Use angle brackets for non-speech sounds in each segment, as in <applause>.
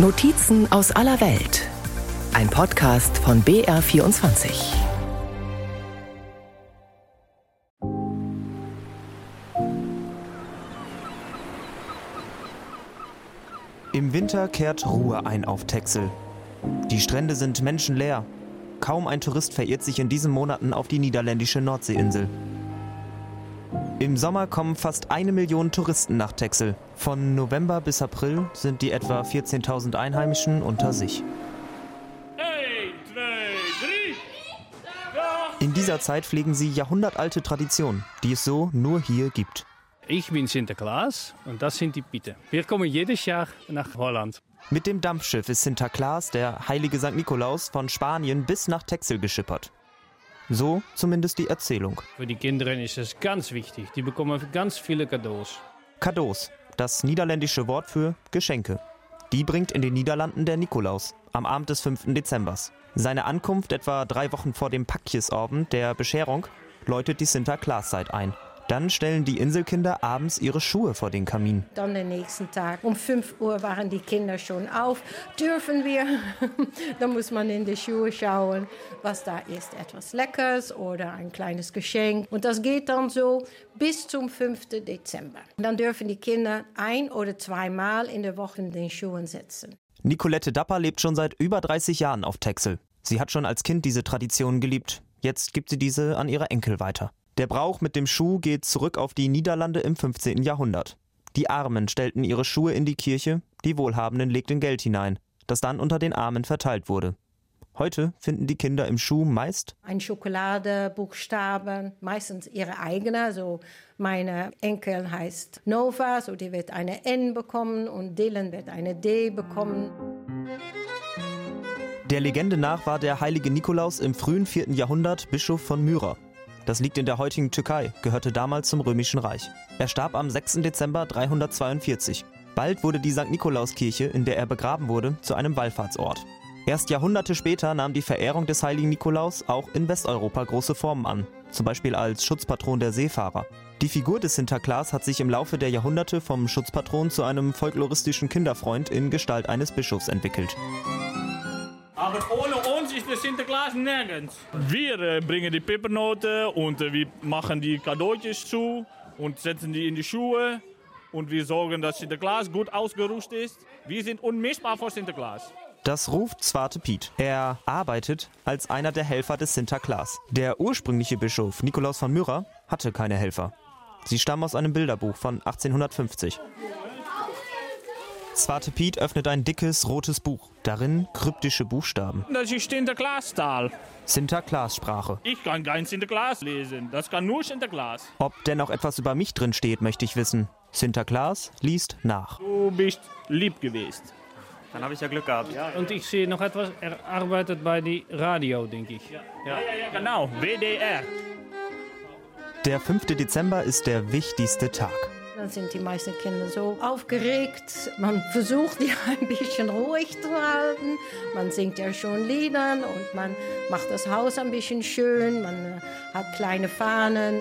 Notizen aus aller Welt. Ein Podcast von BR24. Im Winter kehrt Ruhe ein auf Texel. Die Strände sind menschenleer. Kaum ein Tourist verirrt sich in diesen Monaten auf die niederländische Nordseeinsel. Im Sommer kommen fast eine Million Touristen nach Texel. Von November bis April sind die etwa 14.000 Einheimischen unter sich. In dieser Zeit pflegen sie jahrhundertalte Traditionen, die es so nur hier gibt. Ich bin Sinterklaas und das sind die Bitte. Wir kommen jedes Jahr nach Holland. Mit dem Dampfschiff ist Sinterklaas, der heilige St. Nikolaus, von Spanien bis nach Texel geschippert. So zumindest die Erzählung. Für die Kinder ist es ganz wichtig. Die bekommen ganz viele Cadeaus. Cadeaus, das niederländische Wort für Geschenke. Die bringt in den Niederlanden der Nikolaus am Abend des 5. Dezembers. Seine Ankunft etwa drei Wochen vor dem Pakjesabend der Bescherung läutet die Sinterklaasszeit ein. Dann stellen die Inselkinder abends ihre Schuhe vor den Kamin. Dann den nächsten Tag um 5 Uhr waren die Kinder schon auf. Dürfen wir? <laughs> Dann muss man in die Schuhe schauen, was da ist. Etwas Leckeres oder ein kleines Geschenk. Und das geht dann so bis zum 5. Dezember. Dann dürfen die Kinder ein oder zweimal in der Woche in den Schuhen sitzen. Nicolette Dapper lebt schon seit über 30 Jahren auf Texel. Sie hat schon als Kind diese Tradition geliebt. Jetzt gibt sie diese an ihre Enkel weiter. Der Brauch mit dem Schuh geht zurück auf die Niederlande im 15. Jahrhundert. Die Armen stellten ihre Schuhe in die Kirche, die Wohlhabenden legten Geld hinein, das dann unter den Armen verteilt wurde. Heute finden die Kinder im Schuh meist ein Schokoladebuchstaben, meistens ihre eigene. So meine Enkel heißt Nova, so die wird eine N bekommen und Dylan wird eine D bekommen. Der Legende nach war der heilige Nikolaus im frühen 4. Jahrhundert Bischof von Myra. Das liegt in der heutigen Türkei, gehörte damals zum Römischen Reich. Er starb am 6. Dezember 342. Bald wurde die St. Nikolauskirche, in der er begraben wurde, zu einem Wallfahrtsort. Erst Jahrhunderte später nahm die Verehrung des heiligen Nikolaus auch in Westeuropa große Formen an, zum Beispiel als Schutzpatron der Seefahrer. Die Figur des Sinterklaas hat sich im Laufe der Jahrhunderte vom Schutzpatron zu einem folkloristischen Kinderfreund in Gestalt eines Bischofs entwickelt. Aber ohne Sinterklaas nirgends. Wir äh, bringen die Pepernoten und äh, wir machen die Cadeautjes zu und setzen die in die Schuhe. Und wir sorgen, dass Sinterklaas gut ausgerüstet ist. Wir sind unmissbar vor Sinterklaas. Das ruft Zwarte Piet. Er arbeitet als einer der Helfer des Sinterklaas. Der ursprüngliche Bischof Nikolaus von Myra hatte keine Helfer. Sie stammen aus einem Bilderbuch von 1850. Zwarte Piet öffnet ein dickes rotes Buch. Darin kryptische Buchstaben. Das ist Sinterklaas-Stahl. Sinterklaas-Sprache. Ich kann kein Sinterklaas lesen. Das kann nur Sinterklaas. Ob denn auch etwas über mich drin steht, möchte ich wissen. Sinterklaas liest nach. Du bist lieb gewesen. Dann habe ich ja Glück gehabt. Ja, und ich sehe noch etwas, er arbeitet bei die Radio, denke ich. Ja, ja, ja genau, WDR. Der 5. Dezember ist der wichtigste Tag. Dann sind die meisten Kinder so aufgeregt. Man versucht, die ein bisschen ruhig zu halten. Man singt ja schon Liedern und man macht das Haus ein bisschen schön. Man äh, hat kleine Fahnen.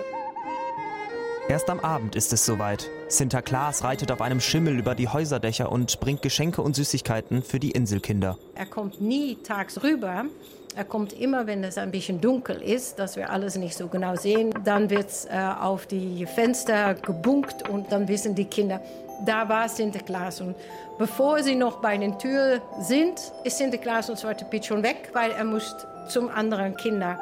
Erst am Abend ist es soweit. Sinterklaas reitet auf einem Schimmel über die Häuserdächer und bringt Geschenke und Süßigkeiten für die Inselkinder. Er kommt nie tags rüber. Er kommt immer, wenn es ein bisschen dunkel ist, dass wir alles nicht so genau sehen. Dann wird es äh, auf die Fenster gebunkt und dann wissen die Kinder, da war Sinterklaas. Und bevor sie noch bei den Türen sind, ist Sinterklaas und Zwarte Piet schon weg, weil er muss zum anderen Kinder.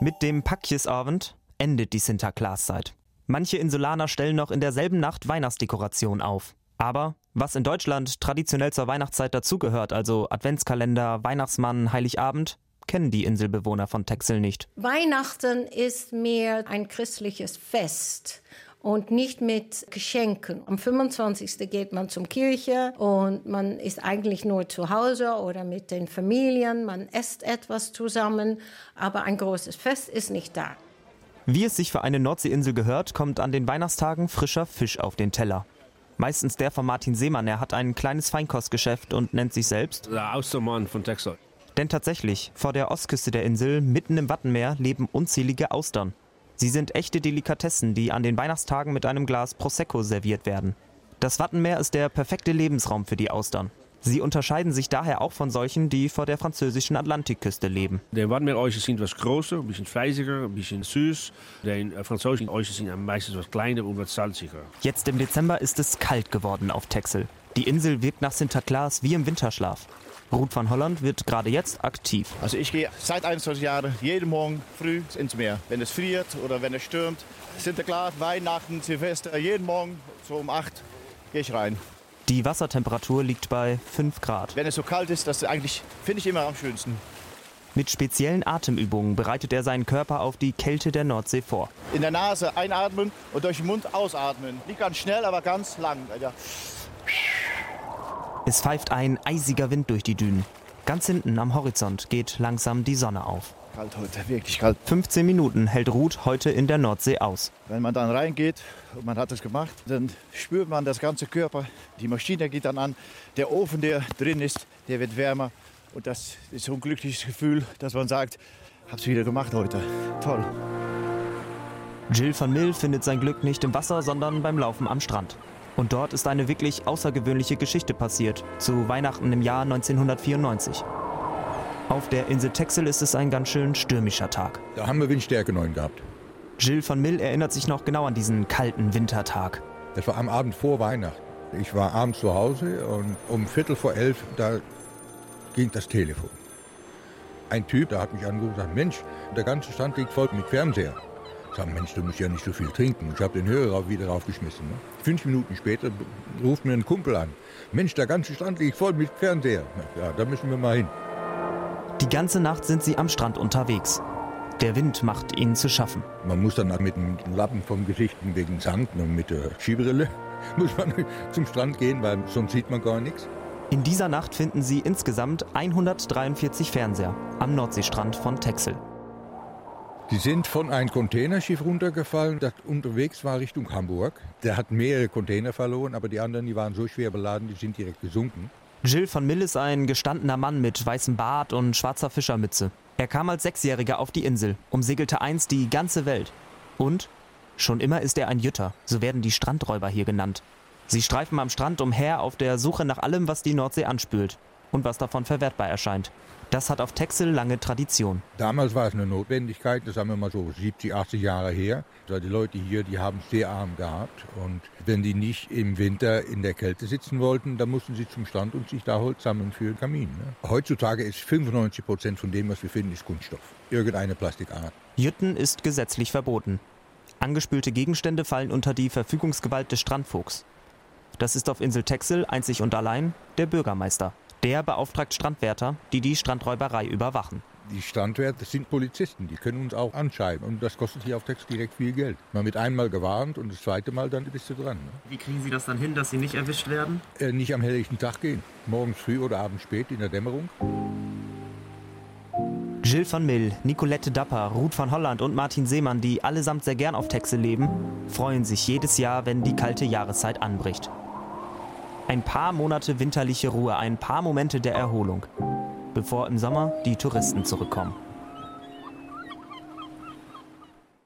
Mit dem Pakjesabend endet die Sinterklaaszeit. Manche Insulaner stellen noch in derselben Nacht Weihnachtsdekoration auf. Aber was in Deutschland traditionell zur Weihnachtszeit dazugehört, also Adventskalender, Weihnachtsmann, Heiligabend, kennen die Inselbewohner von Texel nicht. Weihnachten ist mehr ein christliches Fest und nicht mit Geschenken. Am 25. geht man zum Kirche und man ist eigentlich nur zu Hause oder mit den Familien, man isst etwas zusammen, aber ein großes Fest ist nicht da. Wie es sich für eine Nordseeinsel gehört, kommt an den Weihnachtstagen frischer Fisch auf den Teller. Meistens der von Martin Seemann. Er hat ein kleines Feinkostgeschäft und nennt sich selbst Der Austermann von Texel. Denn tatsächlich, vor der Ostküste der Insel, mitten im Wattenmeer, leben unzählige Austern. Sie sind echte Delikatessen, die an den Weihnachtstagen mit einem Glas Prosecco serviert werden. Das Wattenmeer ist der perfekte Lebensraum für die Austern. Sie unterscheiden sich daher auch von solchen, die vor der französischen Atlantikküste leben. Die Wattenmeeräuschen sind etwas größer, ein bisschen fleißiger, ein bisschen süß. Die französischen Äuschen sind meistens etwas kleiner und etwas salziger. Jetzt im Dezember ist es kalt geworden auf Texel. Die Insel wirkt nach Sinterklaas wie im Winterschlaf. Ruth van Holland wird gerade jetzt aktiv. Also ich gehe seit 21 Jahren jeden Morgen früh ins Meer. Wenn es friert oder wenn es stürmt. Sinterklaas, Weihnachten, Silvester, jeden Morgen so um 8 gehe ich rein. Die Wassertemperatur liegt bei 5 Grad. Wenn es so kalt ist, das eigentlich finde ich immer am schönsten. Mit speziellen Atemübungen bereitet er seinen Körper auf die Kälte der Nordsee vor. In der Nase einatmen und durch den Mund ausatmen. Nicht ganz schnell, aber ganz lang. Ja. Es pfeift ein eisiger Wind durch die Dünen. Ganz hinten am Horizont geht langsam die Sonne auf. Kalt heute, wirklich kalt. 15 Minuten hält Ruth heute in der Nordsee aus. Wenn man dann reingeht und man hat es gemacht, dann spürt man das ganze Körper. Die Maschine geht dann an. Der Ofen, der drin ist, der wird wärmer. Und das ist so ein glückliches Gefühl, dass man sagt, hab's wieder gemacht heute. Toll. Jill van Mill findet sein Glück nicht im Wasser, sondern beim Laufen am Strand. Und dort ist eine wirklich außergewöhnliche Geschichte passiert, zu Weihnachten im Jahr 1994. Auf der Insel Texel ist es ein ganz schön stürmischer Tag. Da haben wir Windstärke 9 gehabt. Jill von Mill erinnert sich noch genau an diesen kalten Wintertag. Das war am Abend vor Weihnachten. Ich war abends zu Hause und um Viertel vor elf, da ging das Telefon. Ein Typ, der hat mich angerufen und gesagt, Mensch, der ganze Stand liegt voll mit Fernseher. Ich sage, Mensch, du musst ja nicht so viel trinken. Ich habe den Hörer wieder raufgeschmissen. Ne? Fünf Minuten später ruft mir ein Kumpel an. Mensch, der ganze Stand liegt voll mit Fernseher. Ja, da müssen wir mal hin. Die ganze Nacht sind sie am Strand unterwegs. Der Wind macht ihnen zu schaffen. Man muss dann mit dem Lappen vom Gesicht wegen Sand und mit der Skibrille <laughs> muss man zum Strand gehen, weil sonst sieht man gar nichts. In dieser Nacht finden sie insgesamt 143 Fernseher am Nordseestrand von Texel. Die sind von einem Containerschiff runtergefallen, das unterwegs war Richtung Hamburg. Der hat mehrere Container verloren, aber die anderen, die waren so schwer beladen, die sind direkt gesunken. Jill von Mill ist ein gestandener Mann mit weißem Bart und schwarzer Fischermütze. Er kam als Sechsjähriger auf die Insel, umsegelte einst die ganze Welt. Und schon immer ist er ein Jütter, so werden die Strandräuber hier genannt. Sie streifen am Strand umher auf der Suche nach allem, was die Nordsee anspült und was davon verwertbar erscheint. Das hat auf Texel lange Tradition. Damals war es eine Notwendigkeit, das haben wir mal so 70, 80 Jahre her. Die Leute hier, die haben es sehr arm gehabt. Und wenn die nicht im Winter in der Kälte sitzen wollten, dann mussten sie zum Strand und sich da Holz sammeln für den Kamin. Ne? Heutzutage ist 95 Prozent von dem, was wir finden, ist Kunststoff. Irgendeine Plastikart. Jütten ist gesetzlich verboten. Angespülte Gegenstände fallen unter die Verfügungsgewalt des Strandvogts. Das ist auf Insel Texel einzig und allein der Bürgermeister. Der beauftragt Strandwärter, die die Strandräuberei überwachen. Die Strandwärter sind Polizisten, die können uns auch anschreiben. Und das kostet hier auf Text direkt viel Geld. Man wird einmal gewarnt und das zweite Mal dann bist du dran. Ne? Wie kriegen Sie das dann hin, dass Sie nicht erwischt werden? Äh, nicht am helllichten Tag gehen. Morgens früh oder abends spät in der Dämmerung. Jill van Mill, Nicolette Dapper, Ruth van Holland und Martin Seemann, die allesamt sehr gern auf Texel leben, freuen sich jedes Jahr, wenn die kalte Jahreszeit anbricht. Ein paar Monate winterliche Ruhe, ein paar Momente der Erholung, bevor im Sommer die Touristen zurückkommen.